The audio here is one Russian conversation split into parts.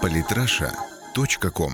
Политраша.ком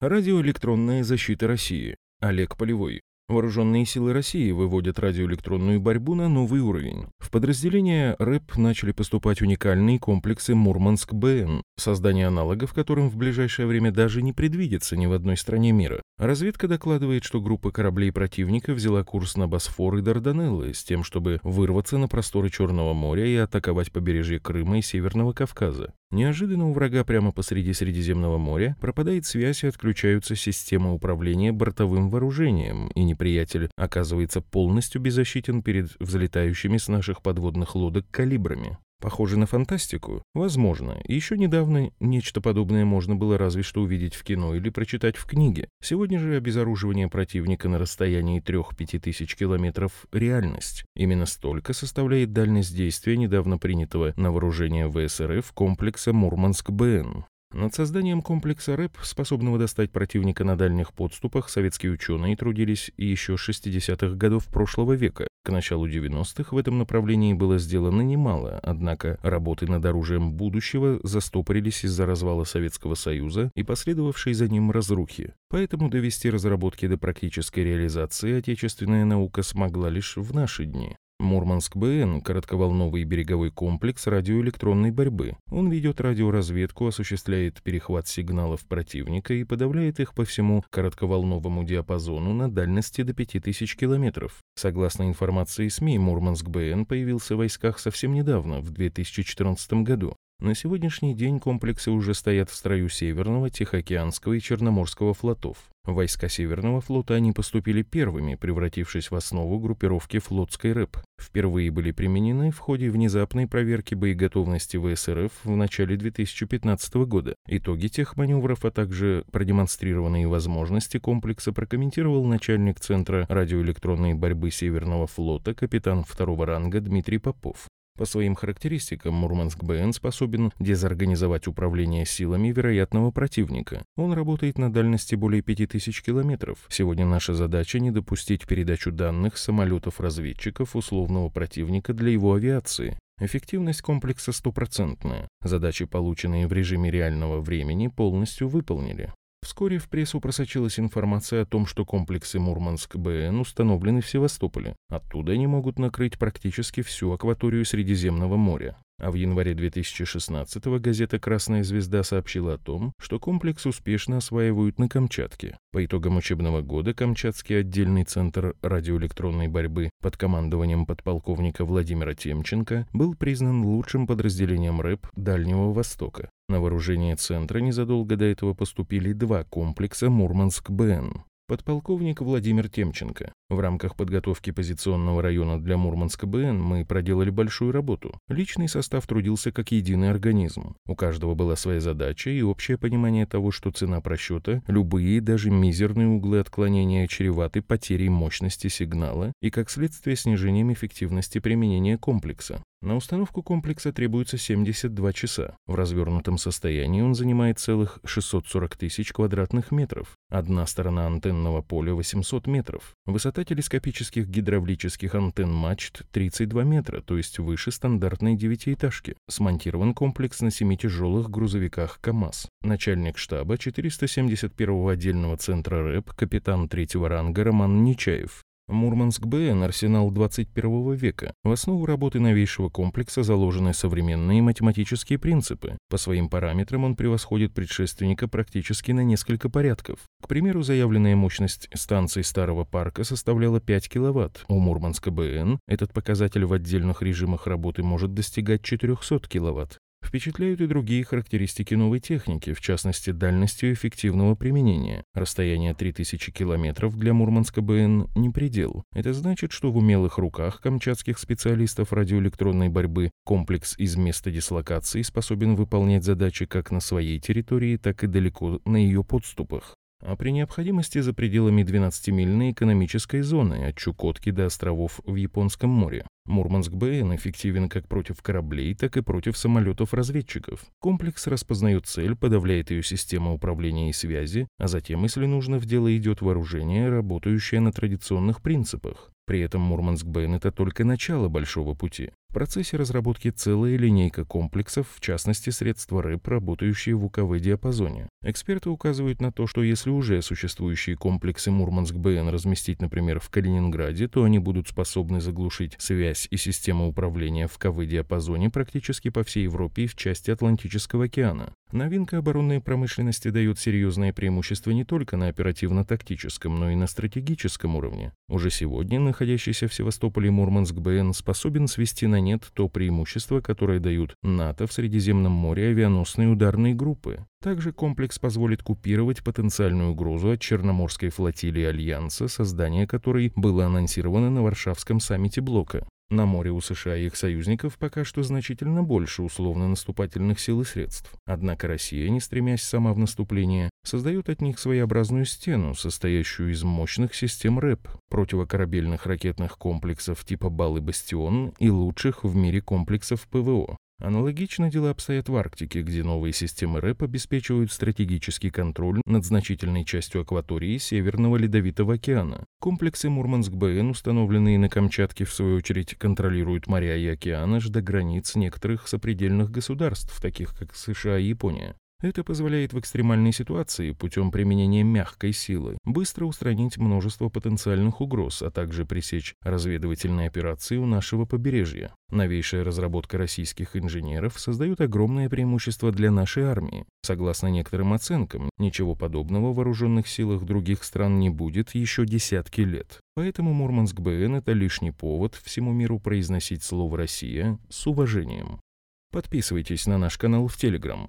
Радиоэлектронная защита России. Олег Полевой. Вооруженные силы России выводят радиоэлектронную борьбу на новый уровень. В подразделение РЭП начали поступать уникальные комплексы Мурманск-БН, создание аналогов которым в ближайшее время даже не предвидится ни в одной стране мира. Разведка докладывает, что группа кораблей противника взяла курс на Босфор и Дарданеллы с тем, чтобы вырваться на просторы Черного моря и атаковать побережье Крыма и Северного Кавказа. Неожиданно у врага прямо посреди Средиземного моря пропадает связь и отключаются системы управления бортовым вооружением, и неприятель оказывается полностью беззащитен перед взлетающими с наших подводных лодок калибрами. Похоже на фантастику? Возможно. Еще недавно нечто подобное можно было разве что увидеть в кино или прочитать в книге. Сегодня же обезоруживание противника на расстоянии 3-5 тысяч километров – реальность. Именно столько составляет дальность действия недавно принятого на вооружение ВСРФ комплекса Мурманск-БН. Над созданием комплекса РЭП, способного достать противника на дальних подступах, советские ученые трудились еще с 60-х годов прошлого века. К началу 90-х в этом направлении было сделано немало, однако работы над оружием будущего застопорились из-за развала Советского Союза и последовавшей за ним разрухи. Поэтому довести разработки до практической реализации отечественная наука смогла лишь в наши дни. Мурманск-БН – коротковолновый береговой комплекс радиоэлектронной борьбы. Он ведет радиоразведку, осуществляет перехват сигналов противника и подавляет их по всему коротковолновому диапазону на дальности до 5000 километров. Согласно информации СМИ, Мурманск-БН появился в войсках совсем недавно, в 2014 году. На сегодняшний день комплексы уже стоят в строю Северного, Тихоокеанского и Черноморского флотов. Войска Северного флота они поступили первыми, превратившись в основу группировки флотской РЭП. Впервые были применены в ходе внезапной проверки боеготовности ВСРФ в начале 2015 года. Итоги тех маневров, а также продемонстрированные возможности комплекса прокомментировал начальник Центра радиоэлектронной борьбы Северного флота капитан второго ранга Дмитрий Попов. По своим характеристикам Мурманск-БН способен дезорганизовать управление силами вероятного противника. Он работает на дальности более 5000 километров. Сегодня наша задача не допустить передачу данных самолетов-разведчиков условного противника для его авиации. Эффективность комплекса стопроцентная. Задачи, полученные в режиме реального времени, полностью выполнили. Вскоре в прессу просочилась информация о том, что комплексы Мурманск-БН установлены в Севастополе. Оттуда они могут накрыть практически всю акваторию Средиземного моря. А в январе 2016-го газета «Красная звезда» сообщила о том, что комплекс успешно осваивают на Камчатке. По итогам учебного года Камчатский отдельный центр радиоэлектронной борьбы под командованием подполковника Владимира Темченко был признан лучшим подразделением РЭП Дальнего Востока. На вооружение центра незадолго до этого поступили два комплекса «Мурманск-БН». Подполковник Владимир Темченко. В рамках подготовки позиционного района для Мурманска БН мы проделали большую работу. Личный состав трудился как единый организм. У каждого была своя задача и общее понимание того, что цена просчета, любые, даже мизерные углы отклонения чреваты потерей мощности сигнала и, как следствие, снижением эффективности применения комплекса. На установку комплекса требуется 72 часа. В развернутом состоянии он занимает целых 640 тысяч квадратных метров. Одна сторона антенного поля 800 метров. Высота телескопических гидравлических антенн мачт 32 метра, то есть выше стандартной девятиэтажки. Смонтирован комплекс на семи тяжелых грузовиках КАМАЗ. Начальник штаба 471-го отдельного центра РЭП, капитан третьего ранга Роман Нечаев. Мурманск-БН – арсенал 21 века. В основу работы новейшего комплекса заложены современные математические принципы. По своим параметрам он превосходит предшественника практически на несколько порядков. К примеру, заявленная мощность станций старого парка составляла 5 кВт. У Мурманска-БН этот показатель в отдельных режимах работы может достигать 400 кВт. Впечатляют и другие характеристики новой техники, в частности, дальностью эффективного применения. Расстояние 3000 километров для Мурманска БН не предел. Это значит, что в умелых руках камчатских специалистов радиоэлектронной борьбы комплекс из места дислокации способен выполнять задачи как на своей территории, так и далеко на ее подступах а при необходимости за пределами 12-мильной экономической зоны от Чукотки до островов в Японском море. Мурманск-БН эффективен как против кораблей, так и против самолетов-разведчиков. Комплекс распознает цель, подавляет ее систему управления и связи, а затем, если нужно, в дело идет вооружение, работающее на традиционных принципах. При этом Мурманск-Бен — это только начало большого пути. В процессе разработки целая линейка комплексов, в частности средства РЭП, работающие в УКВ-диапазоне. Эксперты указывают на то, что если уже существующие комплексы Мурманск-БН разместить, например, в Калининграде, то они будут способны заглушить связь и систему управления в КВ-диапазоне практически по всей Европе и в части Атлантического океана. Новинка оборонной промышленности дает серьезное преимущество не только на оперативно-тактическом, но и на стратегическом уровне. Уже сегодня находящийся в Севастополе Мурманск-БН способен свести на нет то преимущество, которое дают НАТО в Средиземном море авианосные ударные группы. Также комплекс позволит купировать потенциальную угрозу от Черноморской флотилии Альянса, создание которой было анонсировано на Варшавском саммите блока. На море у США и их союзников пока что значительно больше условно-наступательных сил и средств. Однако Россия, не стремясь сама в наступление, создает от них своеобразную стену, состоящую из мощных систем РЭП, противокорабельных ракетных комплексов типа «Бал» и «Бастион» и лучших в мире комплексов ПВО. Аналогично дела обстоят в Арктике, где новые системы РЭП обеспечивают стратегический контроль над значительной частью акватории Северного Ледовитого океана. Комплексы Мурманск-БН, установленные на Камчатке, в свою очередь, контролируют моря и океаны аж до границ некоторых сопредельных государств, таких как США и Япония. Это позволяет в экстремальной ситуации путем применения мягкой силы быстро устранить множество потенциальных угроз, а также пресечь разведывательные операции у нашего побережья. Новейшая разработка российских инженеров создает огромное преимущество для нашей армии. Согласно некоторым оценкам, ничего подобного в вооруженных силах других стран не будет еще десятки лет. Поэтому Мурманск-БН — это лишний повод всему миру произносить слово «Россия» с уважением. Подписывайтесь на наш канал в Телеграм.